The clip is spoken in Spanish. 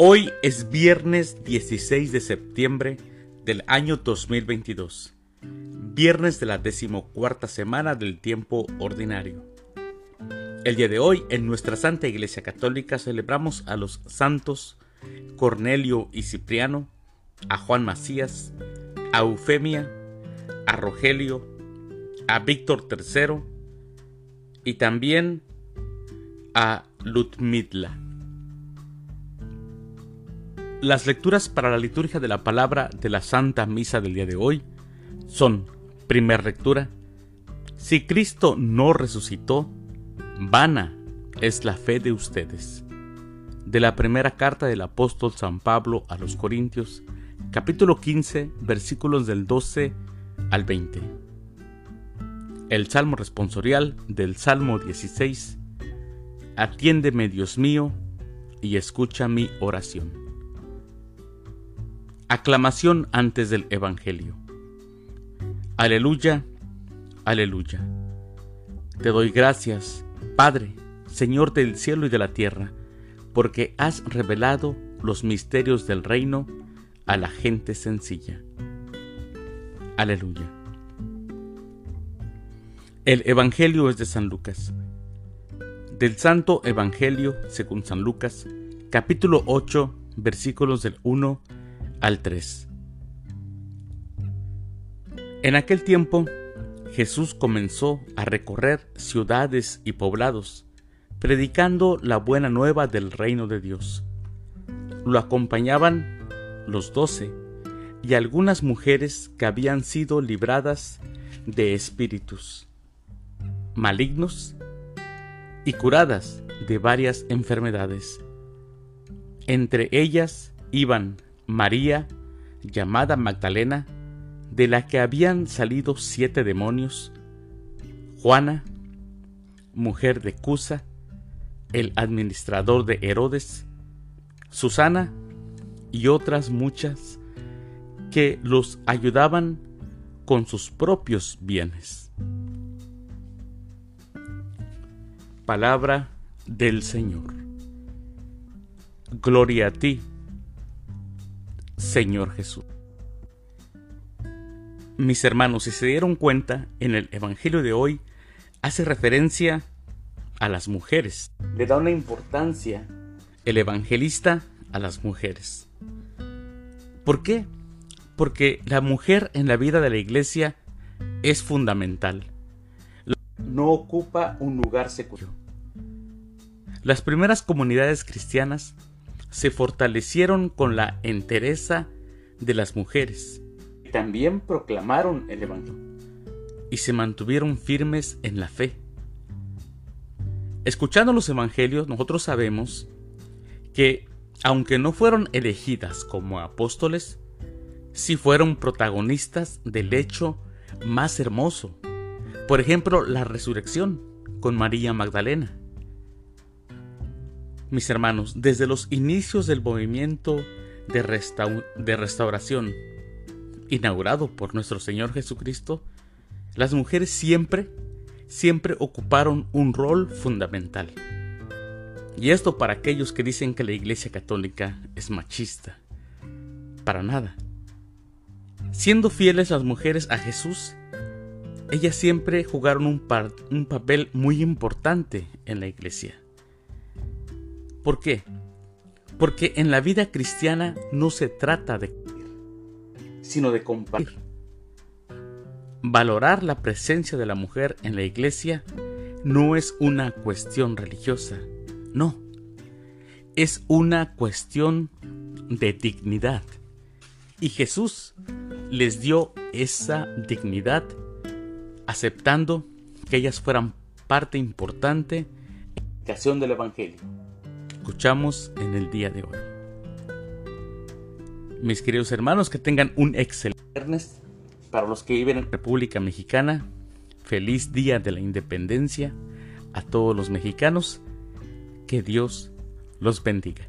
Hoy es viernes 16 de septiembre del año 2022, viernes de la decimocuarta semana del tiempo ordinario. El día de hoy, en nuestra Santa Iglesia Católica, celebramos a los santos Cornelio y Cipriano, a Juan Macías, a Eufemia, a Rogelio, a Víctor III y también a Ludmila. Las lecturas para la liturgia de la palabra de la Santa Misa del día de hoy son, primera lectura, si Cristo no resucitó, vana es la fe de ustedes. De la primera carta del apóstol San Pablo a los Corintios, capítulo 15, versículos del 12 al 20. El Salmo responsorial del Salmo 16. Atiéndeme, Dios mío, y escucha mi oración. Aclamación antes del Evangelio. Aleluya, aleluya. Te doy gracias, Padre, Señor del cielo y de la tierra, porque has revelado los misterios del reino a la gente sencilla. Aleluya. El Evangelio es de San Lucas. Del Santo Evangelio según San Lucas, capítulo 8, versículos del 1 al 3. En aquel tiempo, Jesús comenzó a recorrer ciudades y poblados, predicando la buena nueva del reino de Dios. Lo acompañaban los doce y algunas mujeres que habían sido libradas de espíritus malignos y curadas de varias enfermedades. Entre ellas iban María, llamada Magdalena, de la que habían salido siete demonios, Juana, mujer de Cusa, el administrador de Herodes, Susana y otras muchas que los ayudaban con sus propios bienes. Palabra del Señor. Gloria a ti, Señor Jesús. Mis hermanos, si se dieron cuenta, en el Evangelio de hoy hace referencia a las mujeres. Le da una importancia el evangelista a las mujeres. ¿Por qué? Porque la mujer en la vida de la iglesia es fundamental. No ocupa un lugar secundario. Las primeras comunidades cristianas se fortalecieron con la entereza de las mujeres. También proclamaron el Evangelio y se mantuvieron firmes en la fe. Escuchando los Evangelios, nosotros sabemos que, aunque no fueron elegidas como apóstoles, sí fueron protagonistas del hecho más hermoso. Por ejemplo, la resurrección con María Magdalena mis hermanos, desde los inicios del movimiento de, de restauración inaugurado por nuestro Señor Jesucristo, las mujeres siempre, siempre ocuparon un rol fundamental. Y esto para aquellos que dicen que la Iglesia Católica es machista. Para nada. Siendo fieles las mujeres a Jesús, ellas siempre jugaron un, un papel muy importante en la Iglesia. ¿Por qué? Porque en la vida cristiana no se trata de sino de compartir. Valorar la presencia de la mujer en la iglesia no es una cuestión religiosa, no, es una cuestión de dignidad. Y Jesús les dio esa dignidad aceptando que ellas fueran parte importante en la del Evangelio escuchamos en el día de hoy. Mis queridos hermanos, que tengan un excelente viernes. Para los que viven en República Mexicana, feliz día de la independencia a todos los mexicanos. Que Dios los bendiga.